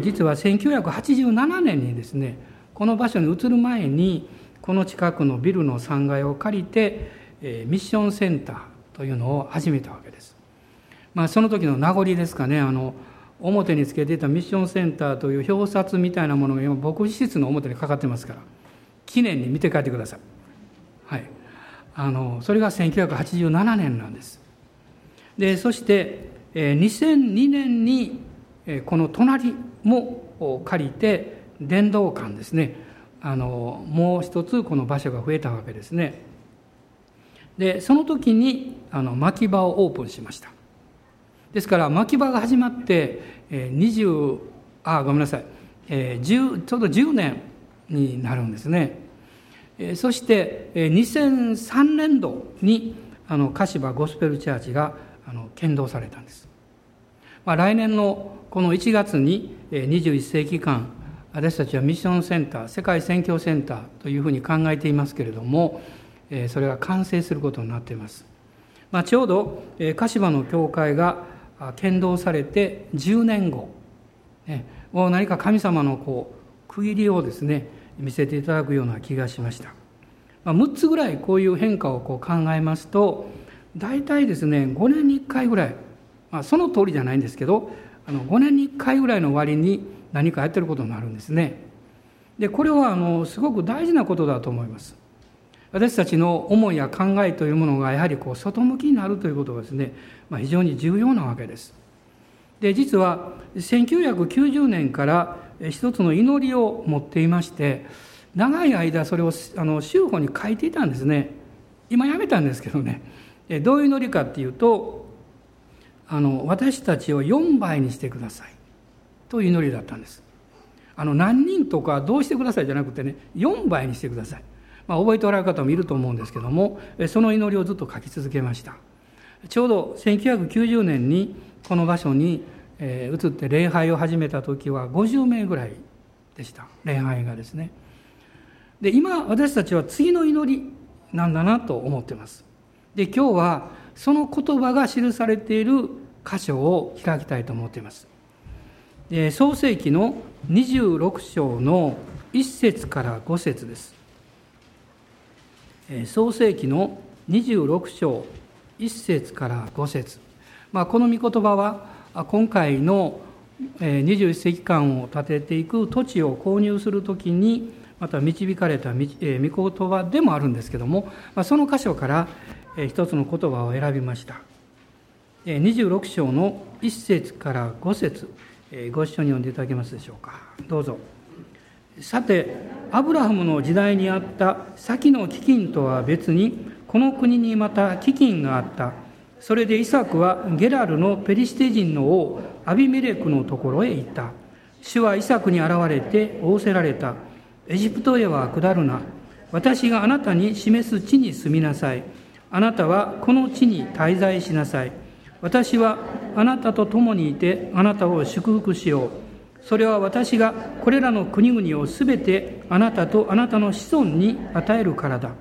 実は1987年にですねこの場所に移る前にこの近くのビルの3階を借りてミッションセンターというのを始めたわけです。まあ、その時の名残ですかねあの表につけていたミッションセンターという表札みたいなものが今牧師室の表にかかってますから記念に見て帰ってください。はい、あのそれが1987年なんです。でそして2002年にこの隣も借りて伝道館ですね。あのもう一つこの場所が増えたわけですね。でその時にあの牧場をオープンしました。ですから牧場が始まって20あごめんなさい。10ちょうど10年になるんですね。そして2003年度にあの鹿島ゴスペルチャーチがあの剣道されたんです、まあ、来年のこの1月に21世紀間私たちはミッションセンター世界宣教センターというふうに考えていますけれどもそれが完成することになっています、まあ、ちょうど鹿島の教会が剣道されて10年後何か神様のこう区切りをですね見せていただくような気がしました、まあ、6つぐらいこういう変化をこう考えますと大体ですね5年に1回ぐらい、まあ、その通りじゃないんですけどあの5年に1回ぐらいの終わりに何かやってることになるんですね。でこれはあのすごく大事なことだと思います。私たちの思いや考えというものがやはりこう外向きになるということがですね、まあ、非常に重要なわけです。で実は1990年から一つの祈りを持っていまして長い間それをあの州法に書いていたんですね今やめたんですけどねどういう祈りかっていうとあの私たちを4倍にしてください。という祈りだったんです。あの何人とかどうしてくださいじゃなくてね4倍にしてください、まあ、覚えておられる方もいると思うんですけどもその祈りをずっと書き続けました。ちょうど1990年にこの場所に移って礼拝を始めた時は50名ぐらいでした。礼拝がですね。で今私たちは次の祈りなんだなと思ってます。で今日はその言葉が記されている箇所を開きたいと思っています。創世紀の26章の1節から5節です。創世紀の26章1節から5節。まあ、この御言葉は今回の21世紀間を建てていく土地を購入するときにまた導かれた御言葉でもあるんですけどもその箇所から一つの言葉を選びました。26章の1節から5節ご一緒に読んでいただけますでしょうか。どうぞ。さてアブラハムの時代にあった先の飢饉とは別にこの国にまた飢饉があった。それでイサクはゲラルのペリシテ人の王アビメレクのところへ行った。主はイサクに現れて仰せられた。エジプトへは下るな。私があなたに示す地に住みなさい。あなたはこの地に滞在しなさい。私はあなたと共にいてあなたを祝福しよう。それは私がこれらの国々をすべてあなたとあなたの子孫に与えるからだ。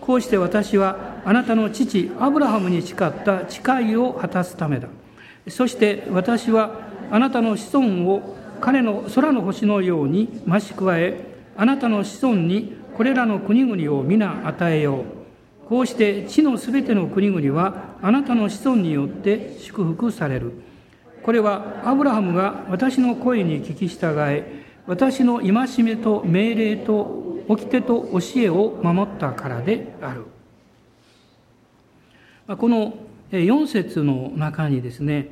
こうして私はあなたの父アブラハムに誓った誓いを果たすためだ。そして私はあなたの子孫を彼の空の星のように増し加えあなたの子孫にこれらの国々を皆与えよう。こうして地のすべての国々はあなたの子孫によって祝福される。これはアブラハムが私の声に聞き従え、私の戒めと命令と掟と教えを守ったからである。この4節の中にですね、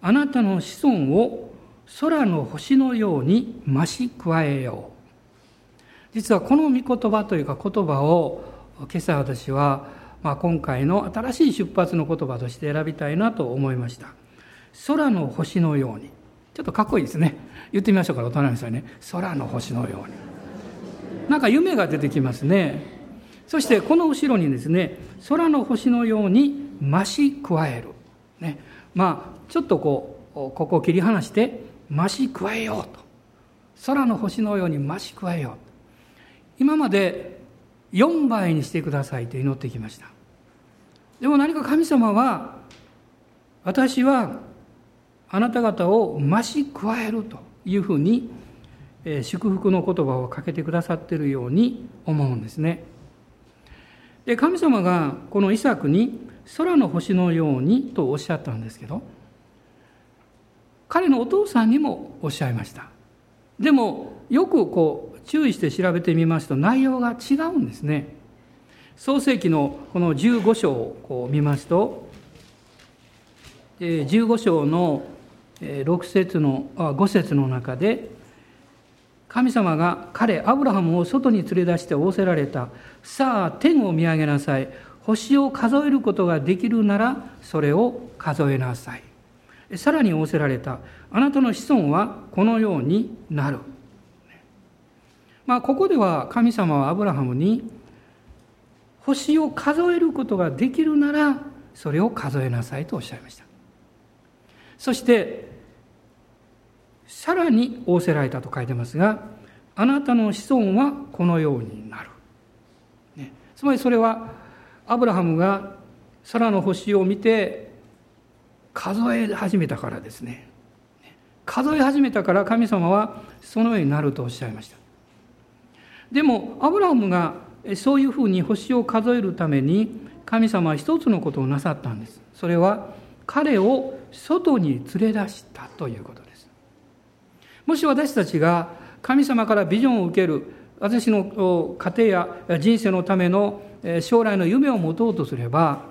あなたの子孫を空の星のように増し加えよう。実はこの御言葉というか言葉を今朝私は、まあ、今回の新しい出発の言葉として選びたいなと思いました。空の星のように。ちょっとかっこいいですね。言ってみましょうかお隣さんね。空の星のように。なんか夢が出てきますね。そしてこの後ろにですね空の星のように増し加える、ね、まあちょっとこうここを切り離して増し加えようと。空の星のように増し加えよう。今まで4倍にしてくださいと祈ってきましたでも何か神様は私はあなた方を増し加えるというふうに、祝福の言葉をかけてくださっているように思うんですね。で神様がこのイサクに空の星のようにとおっしゃったんですけど彼のお父さんにもおっしゃいましたでもよくこう注意して調べてみますと内容が違うんですね。創世記のこの15章をこう見ますと15章の6節の5節の中で神様が彼アブラハムを外に連れ出して仰せられた。さあ天を見上げなさい。星を数えることができるならそれを数えなさい。さらに仰せられた。あなたの子孫はこのようになる。まあここでは神様はアブラハムに星を数えることができるならそれを数えなさいとおっしゃいました。そしてさらに仰せられたと書いてますがあなたの子孫はこのようになる、ね、つまりそれはアブラハムが空の星を見て数え始めたからですね。数え始めたから神様はそのようになるとおっしゃいました。でもアブラハムがそういうふうに星を数えるために神様は一つのことをなさったんです。それは彼を外に連れ出したということです。もし私たちが神様からビジョンを受ける私の家庭や人生のための将来の夢を持とうとすれば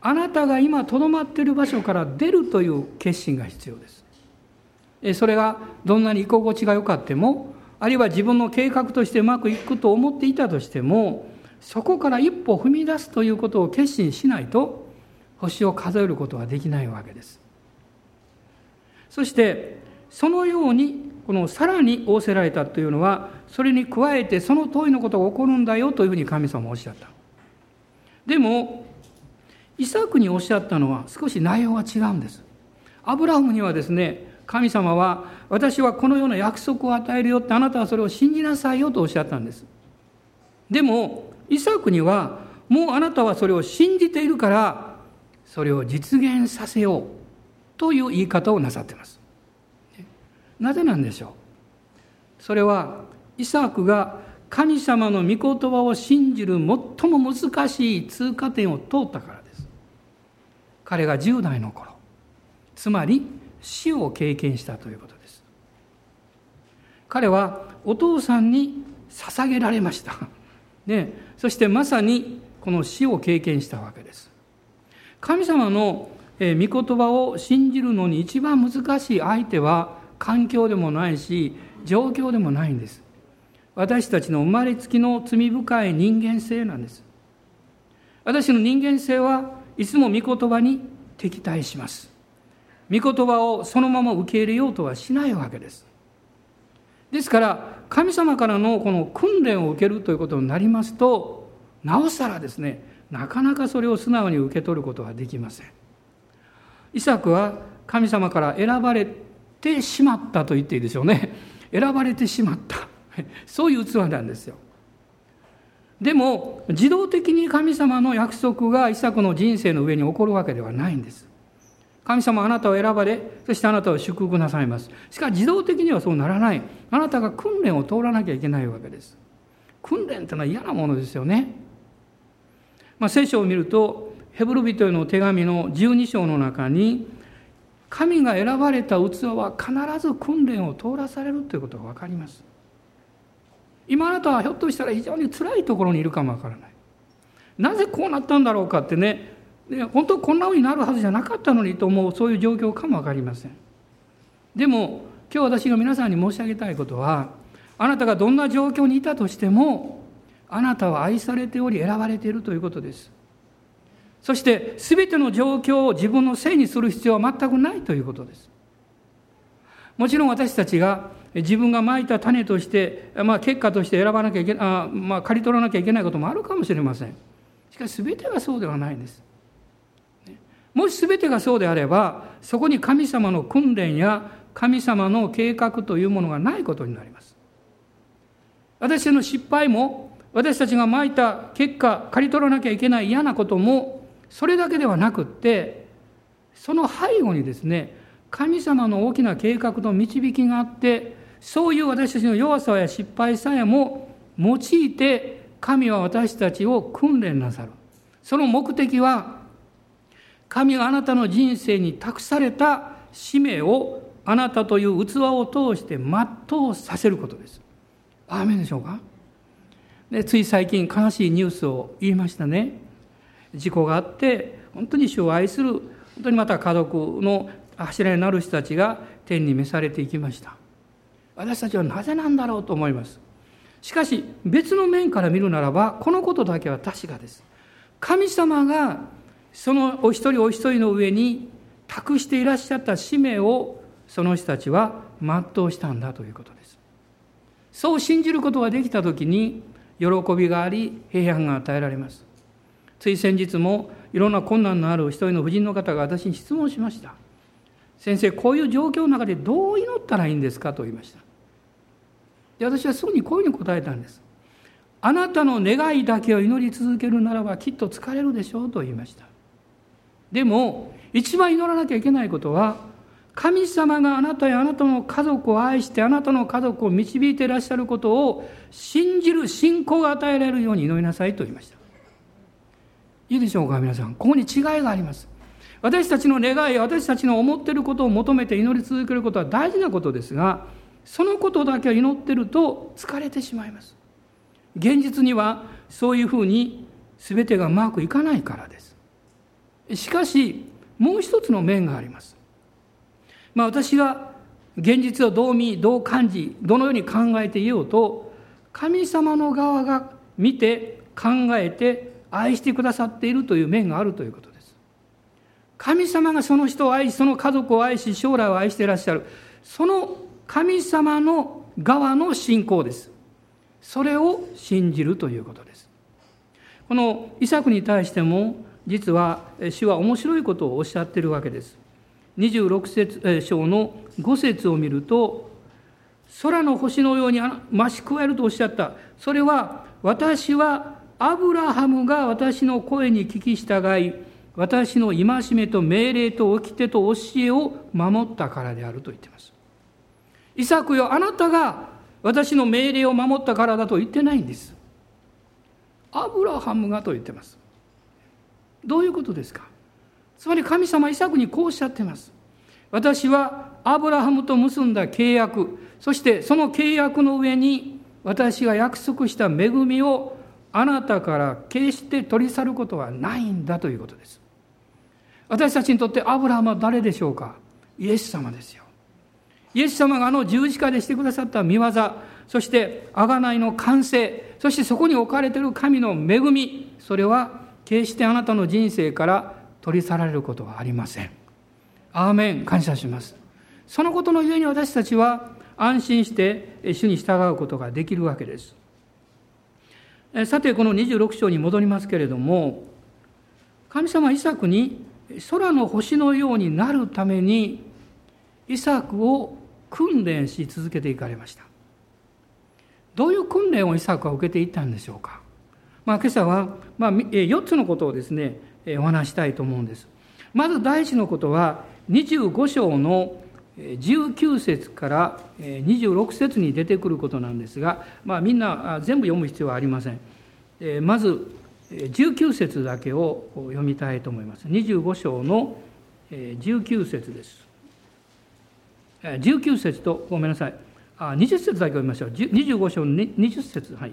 あなたが今とどまっている場所から出るという決心が必要です。それがどんなに居心地が良かってもあるいは自分の計画としてうまくいくと思っていたとしてもそこから一歩踏み出すということを決心しないと星を数えることはできないわけです。そしてそのようにこのさらに仰せられたというのはそれに加えてその通りのことが起こるんだよというふうに神様はおっしゃった。でもイサクにおっしゃったのは少し内容が違うんです。アブラハムにはですね神様は私はこのような約束を与えるよってあなたはそれを信じなさいよとおっしゃったんです。でもイサクにはもうあなたはそれを信じているからそれを実現させようという言い方をなさっています。なぜなんでしょう？それはイサクが神様の御言葉を信じる最も難しい通過点を通ったからです。彼が10代の頃つまり死を経験したということです。彼はお父さんに捧げられました、ね、そしてまさにこの死を経験したわけです。神様の御言葉を信じるのに一番難しい相手は環境でもないし状況でもないんです。私たちの生まれつきの罪深い人間性なんです。私の人間性はいつも御言葉に敵対します。御言葉をそのまま受け入れようとはしないわけです。ですから神様からのこの訓練を受けるということになりますとなおさらですねなかなかそれを素直に受け取ることはできません。イサクは神様から選ばれてしまったと言っていいでしょうね。選ばれてしまった。そういう器なんですよ。でも自動的に神様の約束がイサクの人生の上に起こるわけではないんです。神様あなたを選ばれそしてあなたを祝福なさいます。しかし自動的にはそうならない。あなたが訓練を通らなきゃいけないわけです。訓練ってのは嫌なものですよね、まあ、聖書を見るとヘブル人への手紙の12章の中に神が選ばれた器は必ず訓練を通らされるということが分かります。今あなたはひょっとしたら非常に辛いところにいるかもわからない。なぜこうなったんだろうかってねで本当こんなふうになるはずじゃなかったのにと思うそういう状況かも分かりません。でも今日私が皆さんに申し上げたいことはあなたがどんな状況にいたとしてもあなたは愛されており選ばれているということです。そして全ての状況を自分のせいにする必要は全くないということです。もちろん私たちが自分がまいた種として、まあ、結果として選ばなきゃいけない、まあ、刈り取らなきゃいけないこともあるかもしれません。しかし全てがそうではないんです。もし全てがそうであればそこに神様の訓練や神様の計画というものがないことになります。私の失敗も私たちがまいた結果刈り取らなきゃいけない嫌なこともそれだけではなくってその背後にですね神様の大きな計画と導きがあってそういう私たちの弱さや失敗さえも用いて神は私たちを訓練なさる。その目的は神があなたの人生に託された使命をあなたという器を通して全うさせることです。アーメンでしょうか？でつい最近悲しいニュースを言いましたね。事故があって本当に主を愛する本当にまた家族の柱になる人たちが天に召されていきました。私たちはなぜなんだろうと思います。しかし別の面から見るならばこのことだけは確かです。神様がそのお一人お一人の上に託していらっしゃった使命をその人たちは全うしたんだということです。そう信じることができた時に喜びがあり平安が与えられます。つい先日もいろんな困難のある一人の婦人の方が私に質問しました。先生、こういう状況の中でどう祈ったらいいんですかと言いました。で私はすぐにこういうふうに答えたんです。あなたの願いだけを祈り続けるならばきっと疲れるでしょうと言いました。でも、一番祈らなきゃいけないことは、神様があなたやあなたの家族を愛してあなたの家族を導いていらっしゃることを信じる信仰が与えられるように祈りなさいと言いました。いいでしょうか皆さん。ここに違いがあります。私たちの願い、私たちの思っていることを求めて祈り続けることは大事なことですが、そのことだけを祈ってると疲れてしまいます。現実にはそういうふうに全てがうまくいかないから。しかし、もう一つの面があります。まあ私が現実をどう見、どう感じ、どのように考えていようと、神様の側が見て、考えて、愛してくださっているという面があるということです。神様がその人を愛し、その家族を愛し、将来を愛していらっしゃる。その神様の側の信仰です。それを信じるということです。このイサクに対しても、実は主は面白いことをおっしゃってるわけです。26節章の5節を見ると、空の星のように増し加えるとおっしゃった。それは、私はアブラハムが私の声に聞き従い、私の戒めと命令と掟と教えを守ったからであると言っています。イサクよ、あなたが私の命令を守ったからだと言ってないんです。アブラハムがと言ってます。どういうことですか？つまり神様イサクにこうおっしゃってます。私はアブラハムと結んだ契約、そしてその契約の上に私が約束した恵みをあなたから決して取り去ることはないんだということです。私たちにとってアブラハムは誰でしょうか？イエス様ですよ。イエス様があの十字架でしてくださった見業、そして贖いの完成、そしてそこに置かれている神の恵み、それは決してあなたの人生から取り去られることはありません。アーメン、感謝します。そのことのゆえに私たちは安心して主に従うことができるわけです。さて、この26章に戻りますけれども、神様はイサクに空の星のようになるために、イサクを訓練し続けていかれました。どういう訓練をイサクは受けていったんでしょうか？まあ、今朝は、まあ、4つのことをですね、お話したいと思うんです。まず第一のことは、25章の19節から26節に出てくることなんですが、まあ、みんな全部読む必要はありません。まず19節だけを読みたいと思います。25章の19節です。19節と、ごめんなさい。あ20節だけ読みましょう。25章の20節はい。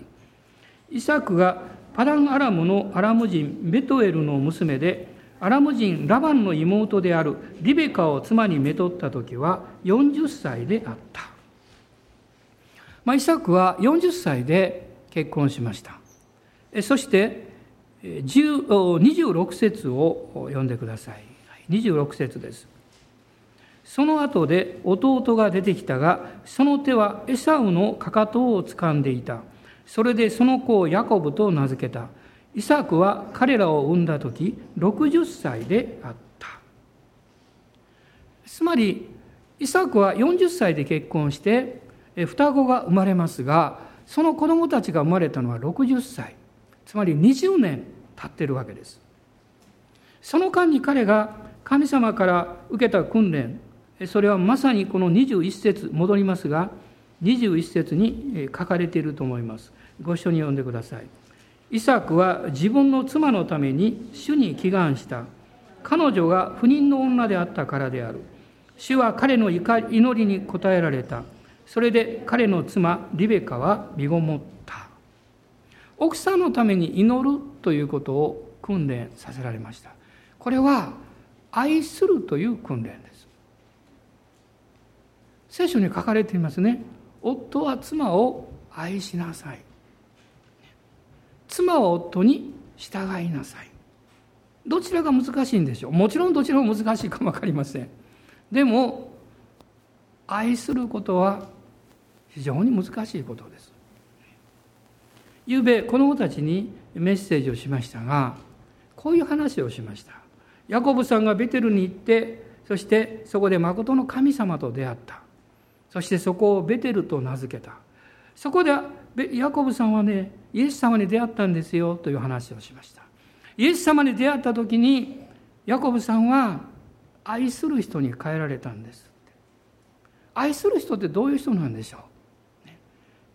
イサクがパランアラムのアラム人ベトエルの娘で、アラム人ラバンの妹であるリベカを妻にめとった時は40歳であった。まあ、イサクは40歳で結婚しました。そして26節を読んでください。26節です。その後で弟が出てきたが、その手はエサウのかかとを掴んでいた。それでその子をヤコブと名付けた。イサクは彼らを産んだ時、60歳であった。つまり、イサクは40歳で結婚して、双子が生まれますが、その子供たちが生まれたのは60歳。つまり20年経ってるわけです。その間に彼が神様から受けた訓練、それはまさにこの21節戻りますが21節に書かれていると思います。ご一緒に読んでください。イサクは自分の妻のために主に祈願した。彼女が不妊の女であったからである。主は彼の祈りに応えられた。それで彼の妻リベカは身ごもった。奥さんのために祈るということを訓練させられました。これは愛するという訓練です。聖書に書かれていますね。夫は妻を愛しなさい。妻は夫に従いなさい。どちらが難しいんでしょう？もちろんどちらも難しいかも分かりません。でも愛することは非常に難しいことです。ゆうべ子供たちにメッセージをしましたがこういう話をしました。ヤコブさんがベテルに行ってそしてそこで誠の神様と出会った。そしてそこをベテルと名付けた。そこでヤコブさんはねイエス様に出会ったんですよという話をしました。イエス様に出会った時にヤコブさんは愛する人に変えられたんです愛する人ってどういう人なんでしょう、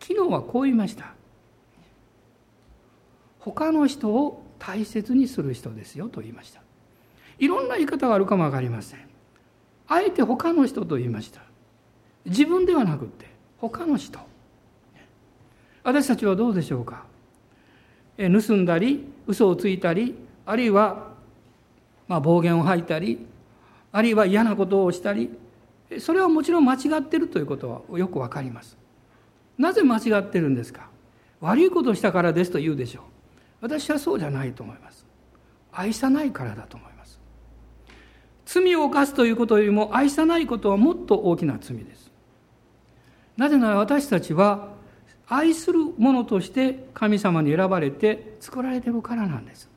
昨日はこう言いました。他の人を大切にする人ですよと言いました。いろんな言い方があるかも分かりません。あえて他の人と言いました。自分ではなくって他の人。私たちはどうでしょうか？盗んだり嘘をついたりあるいはまあ暴言を吐いたりあるいは嫌なことをしたりそれはもちろん間違ってるということはよくわかります。なぜ間違ってるんですか？悪いことをしたからですと言うでしょう。私はそうじゃないと思います。愛さないからだと思います。罪を犯すということよりも愛さないことはもっと大きな罪です。なぜなら私たちは愛する者として神様に選ばれて作られているからなんです。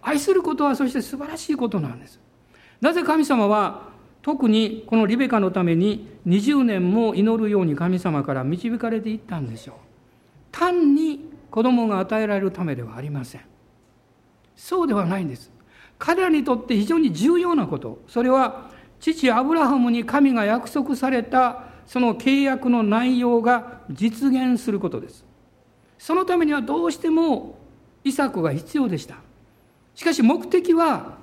愛することはそして素晴らしいことなんです。なぜ神様は特にこのリベカのために20年も祈るように神様から導かれていったんでしょう。単に子供が与えられるためではありません。そうではないんです。彼らにとって非常に重要なこと。それは父アブラハムに神が約束されたその契約の内容が実現することです。そのためにはどうしてもイサクが必要でした。しかし目的は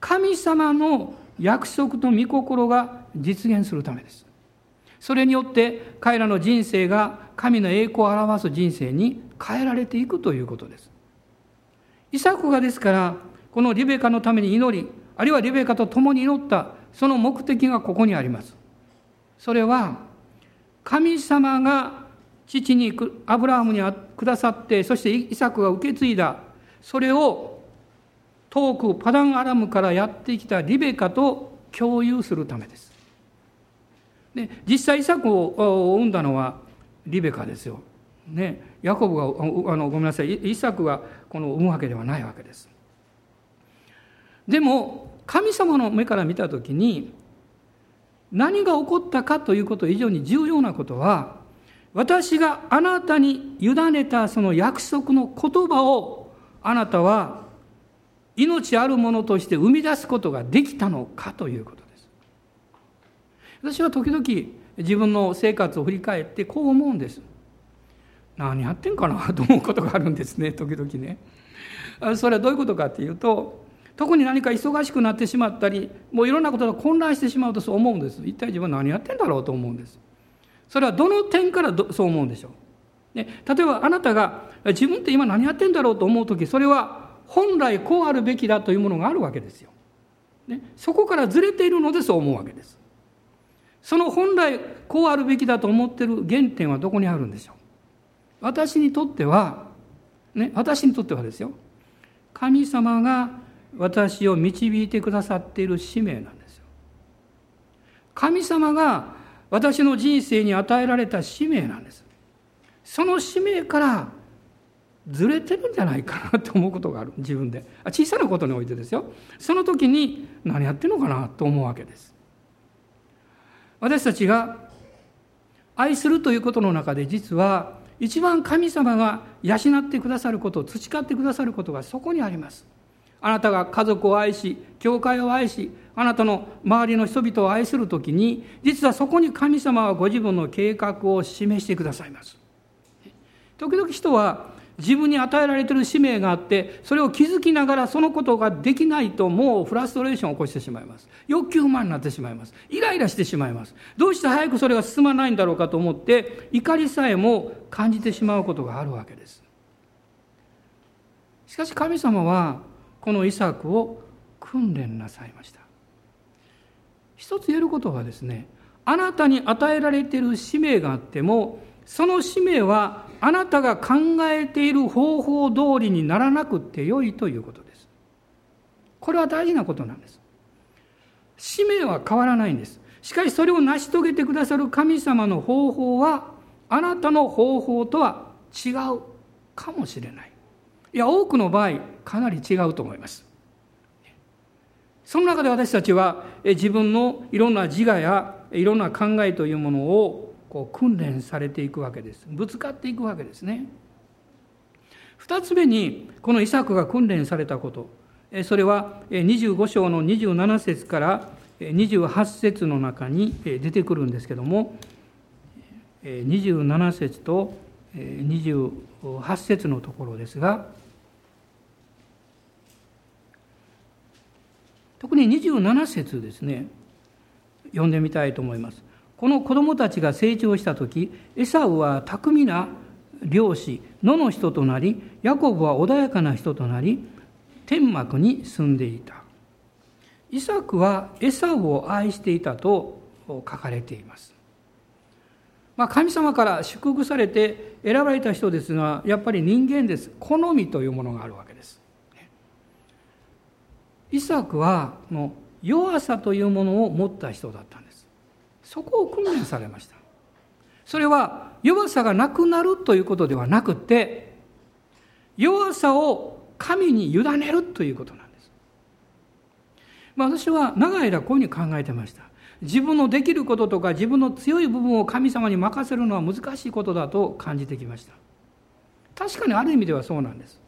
神様の約束と御心が実現するためです。それによって彼らの人生が神の栄光を表す人生に変えられていくということです。イサクがですからこのリベカのために祈りあるいはリベカと共に祈ったその目的がここにあります。それは神様が父にアブラハムにくださってそしてイサクが受け継いだそれを遠くパダンアラムからやってきたリベカと共有するためです。で実際イサクを産んだのはリベカですよ。ね、ヤコブがあのごめんなさいイサクがこの産むわけではないわけです。でも神様の目から見た時に何が起こったかということ以上に重要なことは私があなたに委ねたその約束の言葉をあなたは命あるものとして生み出すことができたのかということです。私は時々自分の生活を振り返ってこう思うんです。何やってんかなと思うことがあるんですね時々ね。それはどういうことかっていうと特に何か忙しくなってしまったりもういろんなことが混乱してしまうとそう思うんです。一体自分は何やってんだろうと思うんです。それはどの点からそう思うんでしょう、ね、例えばあなたが自分って今何やってんだろうと思う時それは本来こうあるべきだというものがあるわけですよ、ね、そこからずれているのでそう思うわけです。その本来こうあるべきだと思ってる原点はどこにあるんでしょう。私にとってはね私にとってはですよ。神様が私を導いてくださっている使命なんですよ。神様が私の人生に与えられた使命なんです。その使命からずれてるんじゃないかなと思うことがある。自分で。小さなことにおいてですよ。その時に何やってるのかなと思うわけです。私たちが愛するということの中で実は一番神様が養ってくださること培ってくださることがそこにあります。あなたが家族を愛し教会を愛しあなたの周りの人々を愛する時に実はそこに神様はご自分の計画を示してくださいます。時々人は自分に与えられている使命があってそれを気づきながらそのことができないともうフラストレーションを起こしてしまいます。欲求不満になってしまいます。イライラしてしまいます。どうして早くそれが進まないんだろうかと思って怒りさえも感じてしまうことがあるわけです。しかし神様はこのイサクを訓練なさいました。一つ言えることはですねあなたに与えられている使命があってもその使命はあなたが考えている方法通りにならなくてよいということです。これは大事なことなんです。使命は変わらないんです。しかしそれを成し遂げてくださる神様の方法はあなたの方法とは違うかもしれない。いや多くの場合かなり違うと思います。その中で私たちは自分のいろんな自我やいろんな考えというものをこう訓練されていくわけです。ぶつかっていくわけですね。二つ目にこのイサクが訓練されたこと。それは25章の27節から28節の中に出てくるんですけども27節と28節のところですが特に27節ですね読んでみたいと思います。この子供たちが成長した時エサウは巧みな漁師野の人となりヤコブは穏やかな人となり天幕に住んでいた。イサクはエサウを愛していたと書かれています。まあ、神様から祝福されて選ばれた人ですがやっぱり人間です。好みというものがあるわけです。イサクはの弱さというものを持った人だったんです。そこを訓練されました。それは弱さがなくなるということではなくて弱さを神に委ねるということなんです、まあ、私は長い間こういうふうに考えてました。自分のできることとか自分の強い部分を神様に任せるのは難しいことだと感じてきました。確かにある意味ではそうなんです。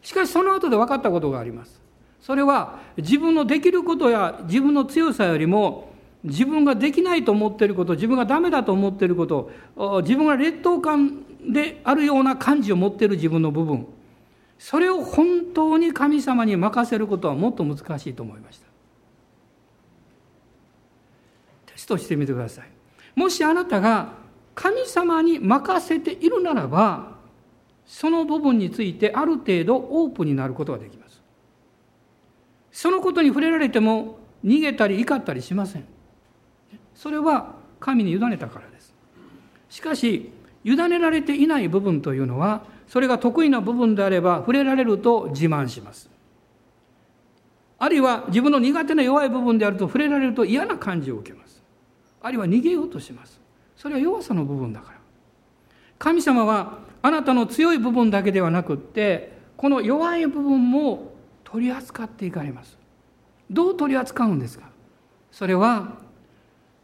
しかしその後で分かったことがあります。それは自分のできることや自分の強さよりも自分ができないと思っていること自分がダメだと思っていること自分が劣等感であるような感じを持っている自分の部分。それを本当に神様に任せることはもっと難しいと思いました。テストしてみてください。もしあなたが神様に任せているならばその部分についてある程度オープンになることができます。そのことに触れられても逃げたり怒ったりしません。それは神に委ねたからです。しかし委ねられていない部分というのはそれが得意な部分であれば触れられると自慢します。あるいは自分の苦手な弱い部分であると触れられると嫌な感じを受けます。あるいは逃げようとします。それは弱さの部分だから。神様はあなたの強い部分だけではなくってこの弱い部分も取り扱っていかれます。どう取り扱うんですか？それは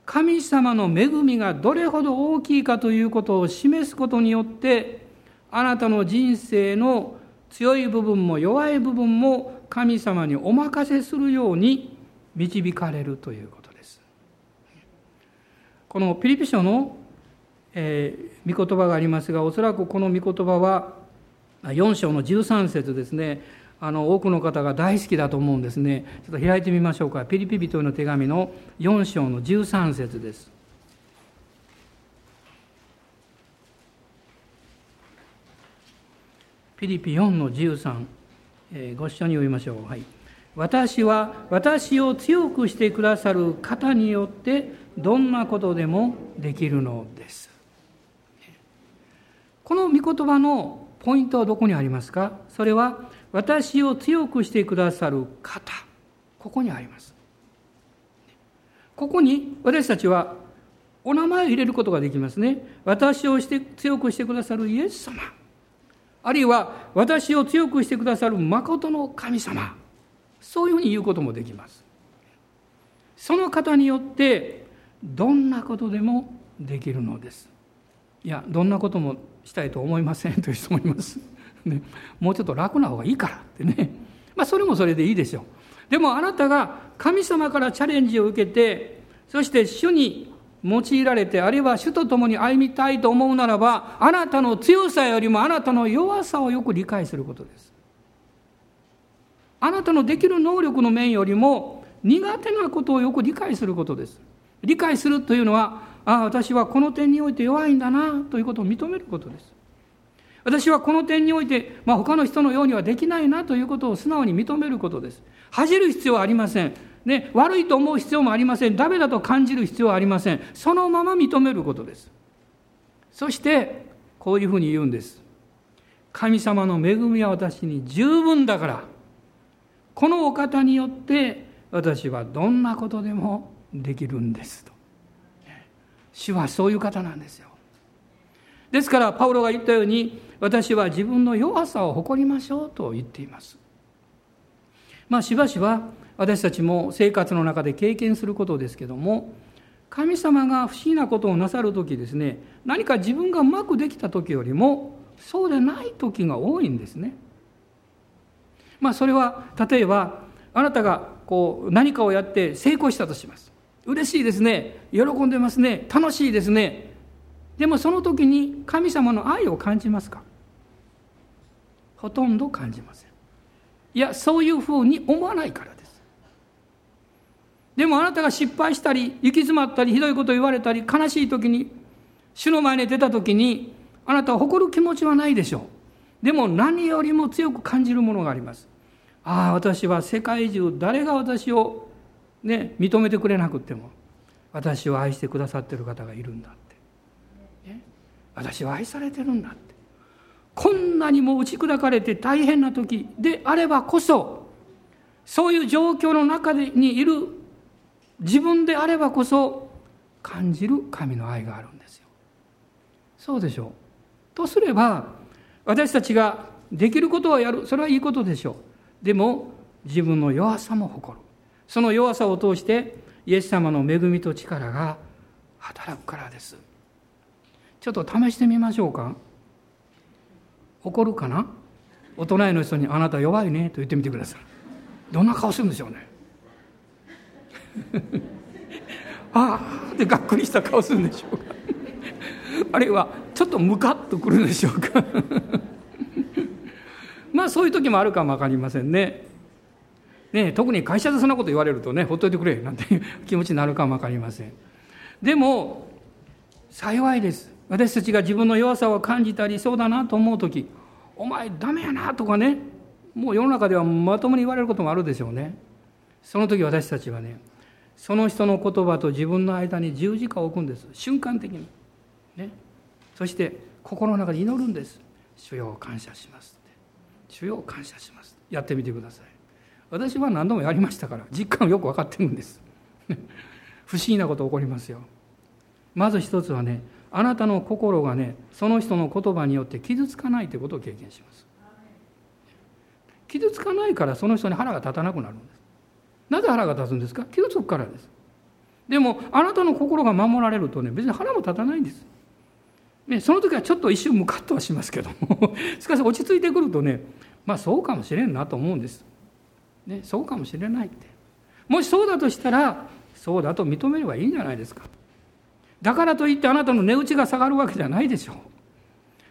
神様の恵みがどれほど大きいかということを示すことによってあなたの人生の強い部分も弱い部分も神様にお任せするように導かれるということです。このピリピ書の、えー、御言葉がありますがおそらくこの御言葉は4章の13節ですね。あの多くの方が大好きだと思うんですね。ちょっと開いてみましょうか。ピリピ人への手紙の4章の13節です。ピリピ4の13、えー、ご一緒に読みましょう。はい。私は私を強くしてくださる方によってどんなことでもできるのです。この御言葉のポイントはどこにありますか？それは私を強くしてくださる方。ここにあります。ここに私たちはお名前を入れることができますね。私をして強くしてくださるイエス様。あるいは私を強くしてくださる誠の神様。そういうふうに言うこともできます。その方によってどんなことでもできるのです。いやどんなこともしたいと思いませんという人もいます ね、もうちょっと楽な方がいいからってね まあそれもそれでいいでしょう。でもあなたが神様からチャレンジを受けて、そして主に用いられて、あるいは主と共に歩みたいと思うならば、あなたの強さよりもあなたの弱さをよく理解することです。あなたのできる能力の面よりも苦手なことをよく理解することです。理解するというのは、ああ、私はこの点において弱いんだなということを認めることです。私はこの点において、まあ、他の人のようにはできないなということを素直に認めることです。恥じる必要はありません。ね、悪いと思う必要もありません。ダメだと感じる必要はありません。そのまま認めることです。そして、こういうふうに言うんです。神様の恵みは私に十分だから、このお方によって私はどんなことでもできるんですと。主はそういう方なんですよ。ですから、パウロが言ったように、私は自分の弱さを誇りましょうと言っています。まあ、しばしば私たちも生活の中で経験することですけども、神様が不思議なことをなさる時ですね、何か自分がうまくできた時よりも、そうでない時が多いんですね。まあ、それは、例えば、あなたがこう何かをやって成功したとします。嬉しいですね。喜んでますね。楽しいですね。でもその時に神様の愛を感じますか？ほとんど感じません。いや、そういうふうに思わないからです。でもあなたが失敗したり、行き詰まったり、ひどいこと言われたり、悲しい時に、主の前に出た時に、あなたは誇る気持ちはないでしょう。でも何よりも強く感じるものがあります。ああ、私は世界中誰が私をね、認めてくれなくても、私を愛してくださってる方がいるんだって。ね、私は愛されてるんだって。こんなにも打ち砕かれて大変な時であればこそそういう状況の中にいる自分であればこそ感じる神の愛があるんですよ。そうでしょう。とすれば私たちができることはやるそれはいいことでしょう。でも自分の弱さも誇る。その弱さを通してイエス様の恵みと力が働くからです。ちょっと試してみましょうか。怒るかな？お隣の人に「あなた弱いね」と言ってみてください。どんな顔するんでしょうね。ああってがっくりした顔するんでしょうか。あるいはちょっとムカッとくるんでしょうか。まあそういう時もあるかも分かりませんね。ね特に会社でそんなこと言われるとねほっといてくれなんていう気持ちになるかも分かりません。でも幸いです。私たちが自分の弱さを感じたりそうだなと思う時お前ダメやなとかねもう世の中ではまともに言われることもあるでしょうね。その時私たちはねその人の言葉と自分の間に十字架を置くんです。瞬間的に。ね。そして心の中で祈るんです。主よ感謝します主よ感謝しますやってみてください。私は何度もやりましたから実感よく分かってるんです。不思議なこと起こりますよ。まず一つはねあなたの心がねその人の言葉によって傷つかないということを経験します。傷つかないからその人に腹が立たなくなるんです。なぜ腹が立つんですか？傷つくからです。でもあなたの心が守られるとね別に腹も立たないんです。ね、その時はちょっと一瞬ムカッとはしますけども。しかし落ち着いてくるとねまあそうかもしれんなと思うんです、ね、そうかもしれないってもしそうだとしたらそうだと認めればいいんじゃないですかだからといってあなたの値打ちが下がるわけじゃないでしょう。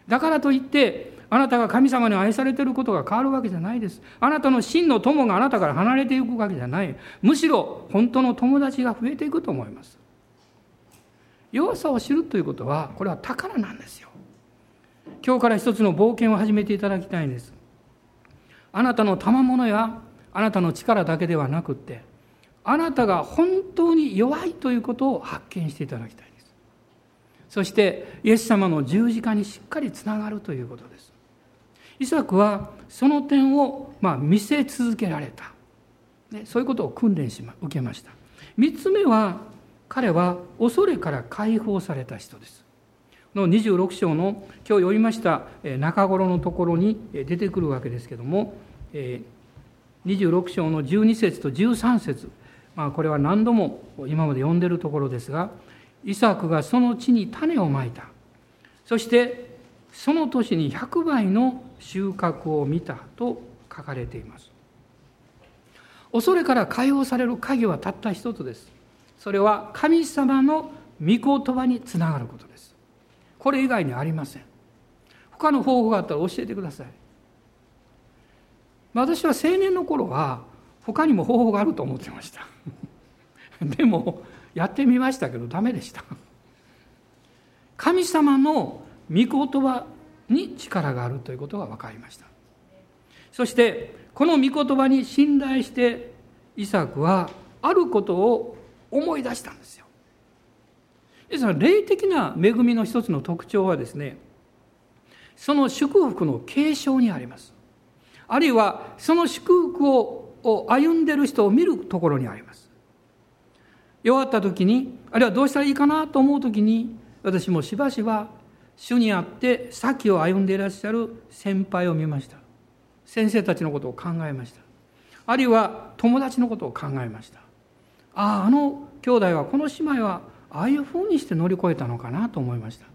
だからといってあなたが神様に愛されていることが変わるわけじゃないです。あなたの真の友があなたから離れていくわけじゃない。むしろ本当の友達が増えていくと思います。弱さを知るということはこれは宝なんですよ。今日から一つの冒険を始めていただきたいんです。あなたの賜物やあなたの力だけではなくってあなたが本当に弱いということを発見していただきたいです。そしてイエス様の十字架にしっかりつながるということです。イサクはその点をまあ見せ続けられた、ね、そういうことを訓練し、ま、受けました。3つ目は彼は恐れから解放された人です。の26章の今日読みました中頃のところに出てくるわけですけども26章の12節と13節。まあこれは何度も今まで読んでるところですがイサクがその地に種をまいた。そしてその年に100倍の収穫を見たと書かれています。恐れから解放される鍵はたった一つです。それは神様の御言葉につながることです。これ以外にありません。他の方法があったら教えてください。私は青年の頃は他にも方法があると思ってました。でもやってみましたけどダメでした。神様の御言葉に力があるということが分かりました。そしてこの御言葉に信頼してイサクはあることを思い出したんですよ。ですから霊的な恵みの一つの特徴はですねその祝福の継承にあります。あるいはその祝福を歩んでる人を見るところにあります。弱った時にあるいはどうしたらいいかなと思う時に私もしばしば主にあって先を歩んでいらっしゃる先輩を見ました。先生たちのことを考えました。あるいは友達のことを考えました。あああの兄弟はこの姉妹はああいうふうにして乗り越えたのかなと思いました。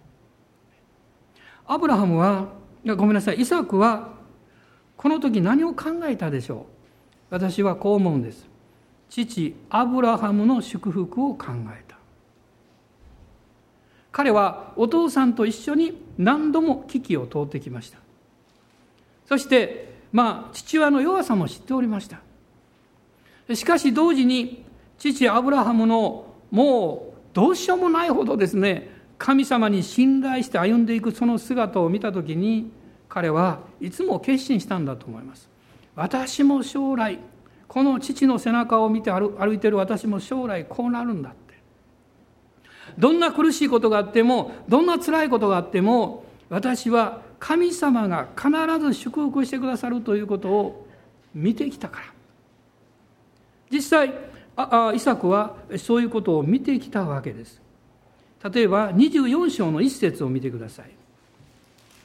アブラハムはごめんなさいイサクはこの時何を考えたでしょう？私はこう思うんです。父アブラハムの祝福を考えた。彼はお父さんと一緒に何度も危機を通ってきました。そしてまあ父親の弱さも知っておりました。しかし同時に父アブラハムのもうどうしようもないほどですね神様に信頼して歩んでいくその姿を見た時に彼はいつも決心したんだと思います。私も将来この父の背中を見て歩いている私も将来こうなるんだって。どんな苦しいことがあってもどんな辛いことがあっても私は神様が必ず祝福してくださるということを見てきたから。実際ああイサクはそういうことを見てきたわけです。例えば24章の一節を見てください。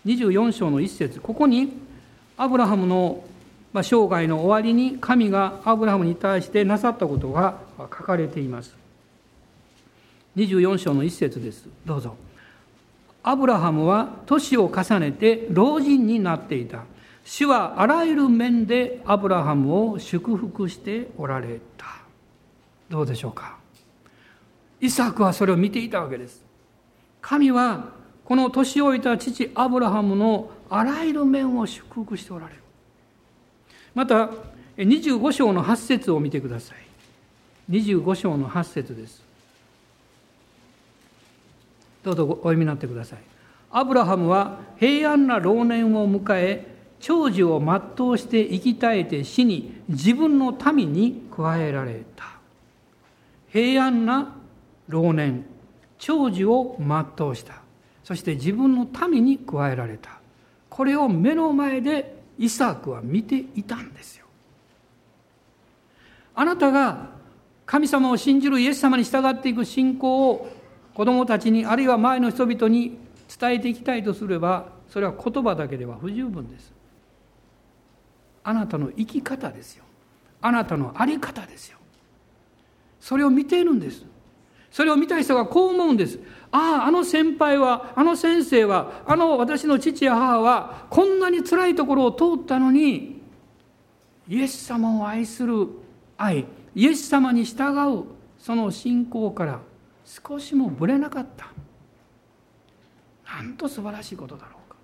24章の一節。ここにアブラハムの生涯の終わりに神がアブラハムに対してなさったことが書かれています。24章の一節です。どうぞ。アブラハムは年を重ねて老人になっていた。主はあらゆる面でアブラハムを祝福しておられた。どうでしょうか。イサクはそれを見ていたわけです。神はこの年老いた父アブラハムのあらゆる面を祝福しておられる。また25章の8節を見てください。25章の8節です。どうぞお読みになってください。アブラハムは平安な老年を迎え長寿を全うして生き絶えて死に自分の民に加えられた。平安な老年長寿を全うした。そして自分の民に加えられた。これを目の前でイサクは見ていたんですよ。あなたが神様を信じるイエス様に従っていく信仰を子供たちにあるいは前の人々に伝えていきたいとすればそれは言葉だけでは不十分です。あなたの生き方ですよ。あなたの在り方ですよ。それを見ているんです。それを見た人がこう思うんです。あああの先輩はあの先生はあの私の父や母はこんなに辛いところを通ったのにイエス様を愛する愛イエス様に従うその信仰から少しもぶれなかった。なんと素晴らしいことだろうか。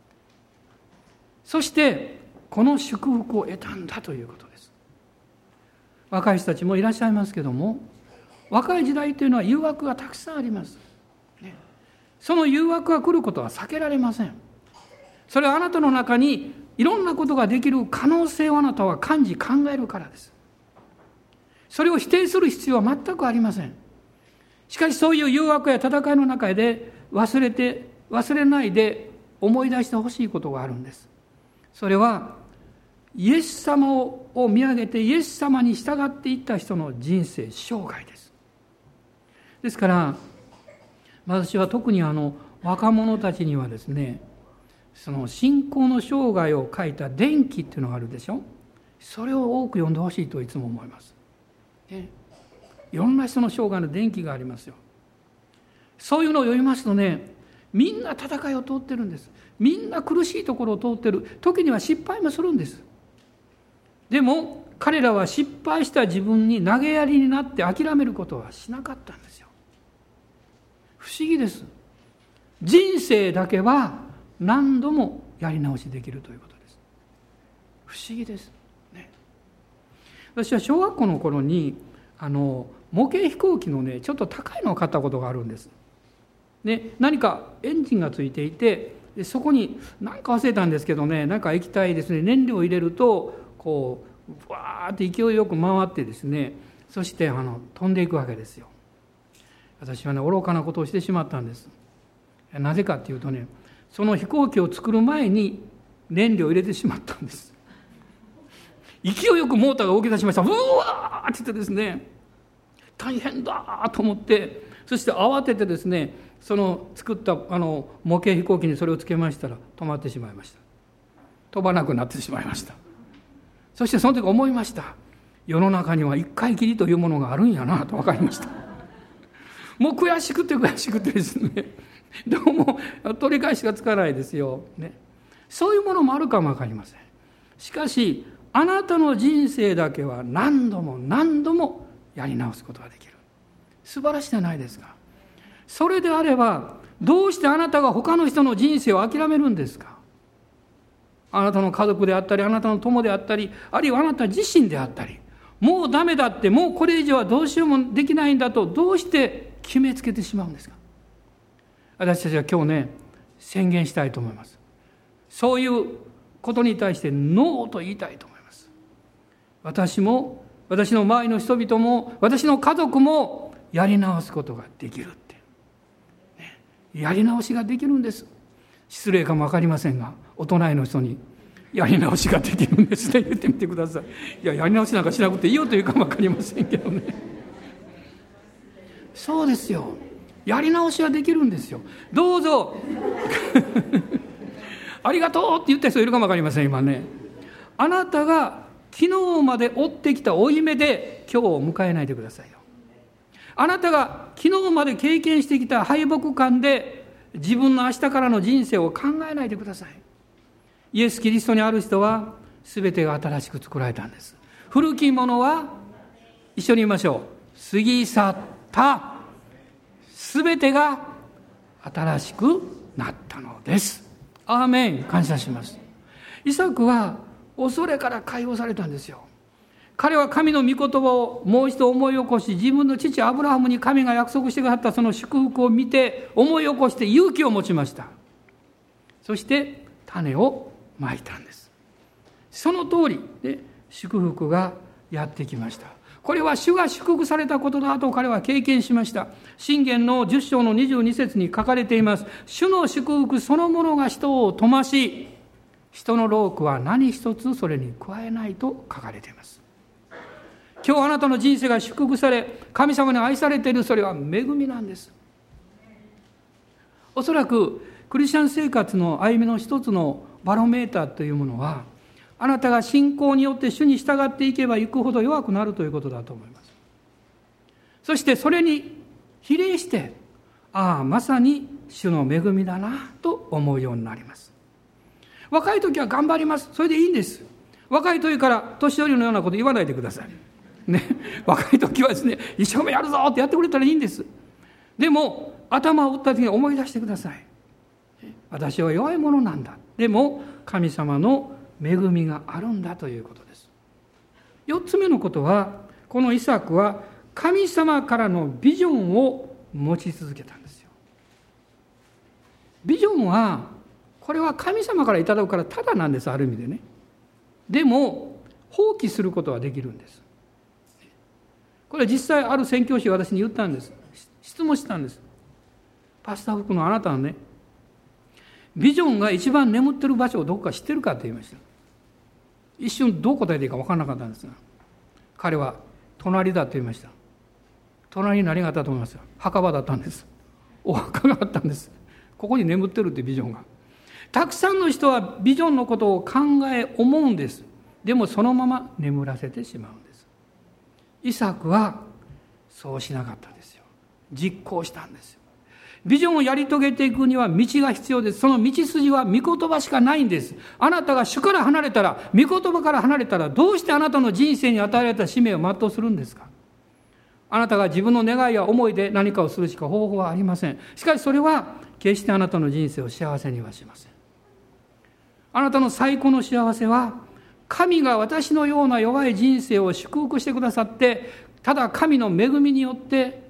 そしてこの祝福を得たんだということです。若い人たちもいらっしゃいますけども若い時代というのは誘惑がたくさんあります、その誘惑が来ることは避けられません。それはあなたの中にいろんなことができる可能性をあなたは感じ考えるからです。それを否定する必要は全くありません。しかしそういう誘惑や戦いの中で忘れて忘れないで思い出してほしいことがあるんです。それはイエス様を見上げてイエス様に従っていった人の人生生涯です。ですから私は特にあの若者たちにはですねその信仰の生涯を書いた伝記っていうのがあるでしょ？それを多く読んでほしいといつも思います。ね、いろんな人の生涯の伝記がありますよ。そういうのを読みますとねみんな戦いを通ってるんです。みんな苦しいところを通ってる時には失敗もするんです。でも彼らは失敗した自分に投げやりになって諦めることはしなかったんですよ不思議です。人生だけは何度もやり直しできるということです。不思議です、ね、私は小学校の頃にあの模型飛行機のねちょっと高いのを買ったことがあるんです、ね、何かエンジンがついていてでそこに何か忘れたんですけどねなんか液体ですね燃料を入れるとこうわーって勢いよく回ってですねそしてあの飛んでいくわけですよ。私はね愚かなことをしてしまったんです。なぜかっていうとねその飛行機を作る前に燃料を入れてしまったんです。勢いよくモーターが動き出しました。うわーって言ってですね大変だと思ってそして慌ててですねその作ったあの模型飛行機にそれをつけましたら止まってしまいました。飛ばなくなってしまいました。そしてその時思いました。世の中には一回きりというものがあるんやなと分かりました。もう悔しくて悔しくてですね。どうも取り返しがつかないですよ、ね、そういうものもあるかも分かりません。しかしあなたの人生だけは何度も何度もやり直すことができる。素晴らしいじゃないですか。それであればどうしてあなたが他の人の人生を諦めるんですか。あなたの家族であったりあなたの友であったりあるいはあなた自身であったり。もうダメだってもうこれ以上はどうしようもできないんだとどうして決めつけてしまうんですか？私たちは今日ね宣言したいと思います。そういうことに対してノーと言いたいと思います。私も私の周りの人々も私の家族もやり直すことができるって、ね、やり直しができるんです。失礼かも分かりませんがお隣の人にやり直しができるんですね。言ってみてください。いややり直しなんかしなくていいよというか分かりませんけどね。そうですよ。やり直しはできるんですよ。どうぞ。ありがとうって言った人いるかも分かりません今ね。あなたが昨日まで追ってきた負い目で今日を迎えないでくださいよ。あなたが昨日まで経験してきた敗北感で自分の明日からの人生を考えないでください。イエス・キリストにある人は全てが新しく作られたんです。古きものは一緒に言いましょう。過ぎ去った全てが新しくなったのです。アーメン。感謝します。イサクは恐れから解放されたんですよ。彼は神の御言葉をもう一度思い起こし自分の父アブラハムに神が約束してくださったその祝福を見て思い起こして勇気を持ちました。そして種をまいたんです。その通りで祝福がやってきました。これは主が祝福されたことだと彼は経験しました。信玄の10章の22節に書かれています。主の祝福そのものが人を富まし人の労苦は何一つそれに加えないと書かれています。今日あなたの人生が祝福され神様に愛されているそれは恵みなんです。おそらくクリスチャン生活の歩みの一つのバロメーターというものはあなたが信仰によって主に従っていけばいくほど弱くなるということだと思います。そしてそれに比例してああまさに主の恵みだなと思うようになります。若い時は頑張ります。それでいいんです。若い時から年寄りのようなこと言わないでください。ね。若い時はですね一生懸命やるぞってやってくれたらいいんです。でも頭を打った時に思い出してください。私は弱いものなんだ。でも神様の恵みがあるんだということです。4つ目のことはこのイサクは神様からのビジョンを持ち続けたんですよ。ビジョンはこれは神様からいただくからただなんですある意味でね。でも放棄することはできるんです。これ実際ある宣教師私に言ったんです。質問したんです。パスタ服のあなたはねビジョンが一番眠ってる場所をどこか知ってるかと言いました。一瞬どう答えていいか分からなかったんですが彼は隣だと言いました。隣に何があったと思います？墓場だったんです。お墓があったんです。ここに眠ってるってビジョンが。たくさんの人はビジョンのことを考え思うんです。でもそのまま眠らせてしまうんです。イサクはそうしなかったんですよ。実行したんですよ。ビジョンをやり遂げていくには道が必要です。その道筋は御言葉しかないんです。あなたが主から離れたら、御言葉から離れたら、どうしてあなたの人生に与えられた使命を全うするんですか？あなたが自分の願いや思いで何かをするしか方法はありません。しかしそれは、決してあなたの人生を幸せにはしません。あなたの最高の幸せは、神が私のような弱い人生を祝福してくださって、ただ神の恵みによって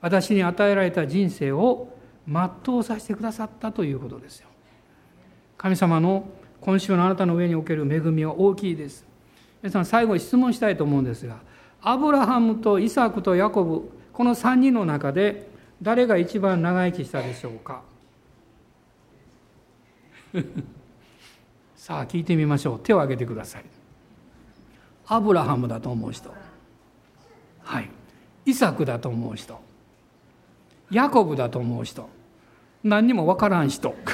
私に与えられた人生を全うさせてくださったということですよ。神様の今週のあなたの上における恵みは大きいです。皆さん最後に質問したいと思うんですが、アブラハムとイサクとヤコブ、この3人の中で誰が一番長生きしたでしょうか？さあ聞いてみましょう。手を挙げてください。アブラハムだと思う人。はい。イサクだと思う人。ヤコブだと思う人。何にも分からん人。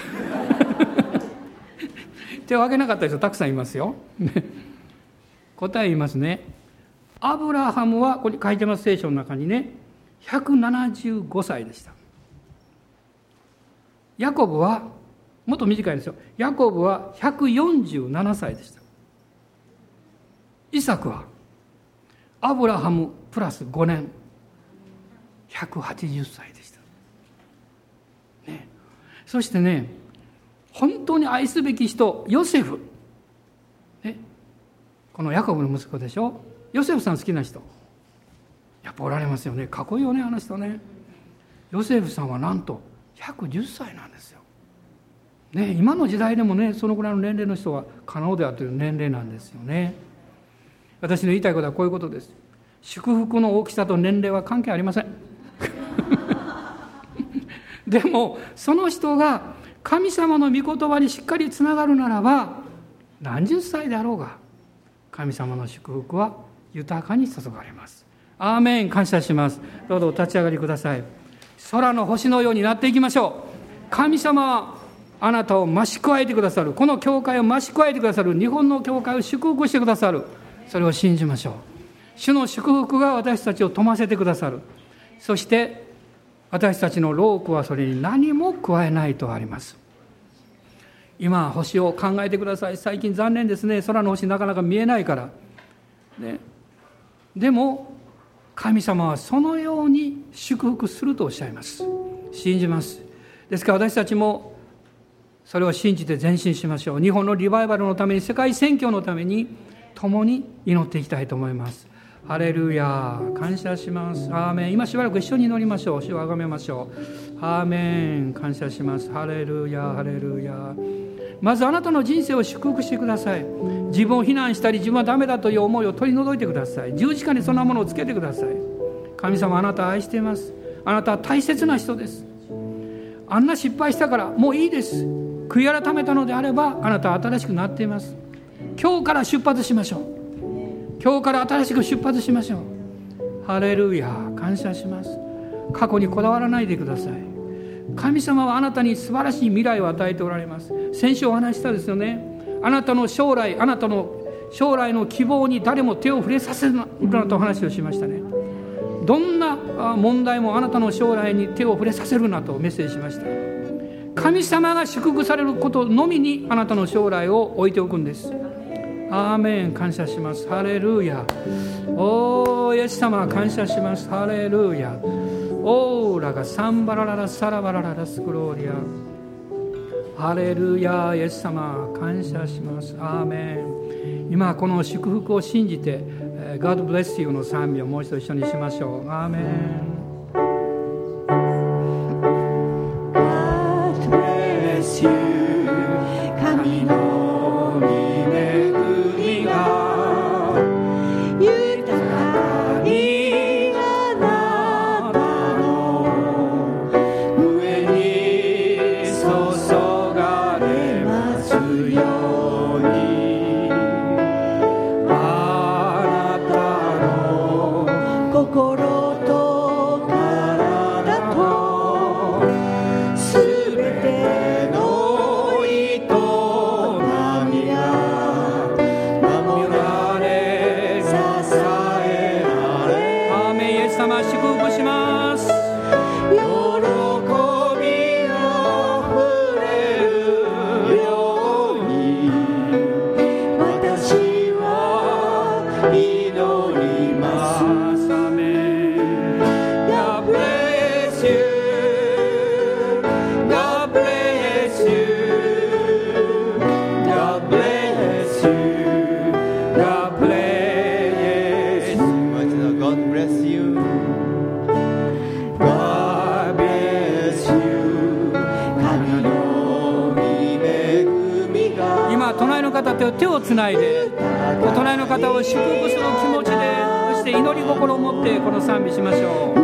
手を挙げなかった人たくさんいますよ。答え言いますね。アブラハムはここに書いてます聖書の中にね。175歳でした。ヤコブはもっと短いんですよ。ヤコブは147歳でした。イサクはアブラハムプラス5年。180歳。そしてね本当に愛すべき人ヨセフ、ね、このヤコブの息子でしょ？ヨセフさん好きな人。やっぱおられますよね。かっこいいよねあの人ね。ヨセフさんはなんと110歳なんですよ、ね、今の時代でもねそのぐらいの年齢の人は可能であるという年齢なんですよね。私の言いたいことはこういうことです。祝福の大きさと年齢は関係ありません。でもその人が神様の御言葉にしっかりつながるならば何十歳であろうが神様の祝福は豊かに注がれます。アーメン。感謝します。どうぞお立ち上がりください。空の星のようになっていきましょう。神様はあなたを増し加えてくださる。この教会を増し加えてくださる。日本の教会を祝福してくださる。それを信じましょう。主の祝福が私たちを富ませてくださる。そして私たちの労苦はそれに何も加えないとあります。今星を考えてください。最近残念ですね。空の星なかなか見えないから、ね、でも神様はそのように祝福するとおっしゃいます。信じます。ですから私たちもそれを信じて前進しましょう。日本のリバイバルのために世界宣教のために共に祈っていきたいと思います。ハレルヤ感謝します。アーメン。今しばらく一緒に祈りましょう。主をあがめましょう。アーメン。感謝します。ハレルヤハレルヤまずあなたの人生を祝福してください。自分を非難したり自分はダメだという思いを取り除いてください。十字架にそんなものをつけてください。神様あなたを愛しています。あなたは大切な人です。あんな失敗したからもういいです。悔い改めたのであればあなたは新しくなっています。今日から出発しましょう。今日から新しく出発しましょう。ハレルヤ感謝します。過去にこだわらないでください。神様はあなたに素晴らしい未来を与えておられます。先週お話したですよね。あなたの将来あなたの将来の希望に誰も手を触れさせるなと話をしましたね。どんな問題もあなたの将来に手を触れさせるなとメッセージしました。神様が祝福されることのみにあなたの将来を置いておくんです。アーメン感謝します。ハレルヤおーイエス様感謝します。ハレルヤオーラがサンバラララサラバラララスクローリア。ハレルヤイエス様感謝します。アーメン今この祝福を信じて God bless you の賛美をもう一度一緒にしましょう。アーメン God bless you. 今、隣の方と手をつないで、お隣の方を祝福する気持ちで、そして祈り心を持ってこの賛美しましょう。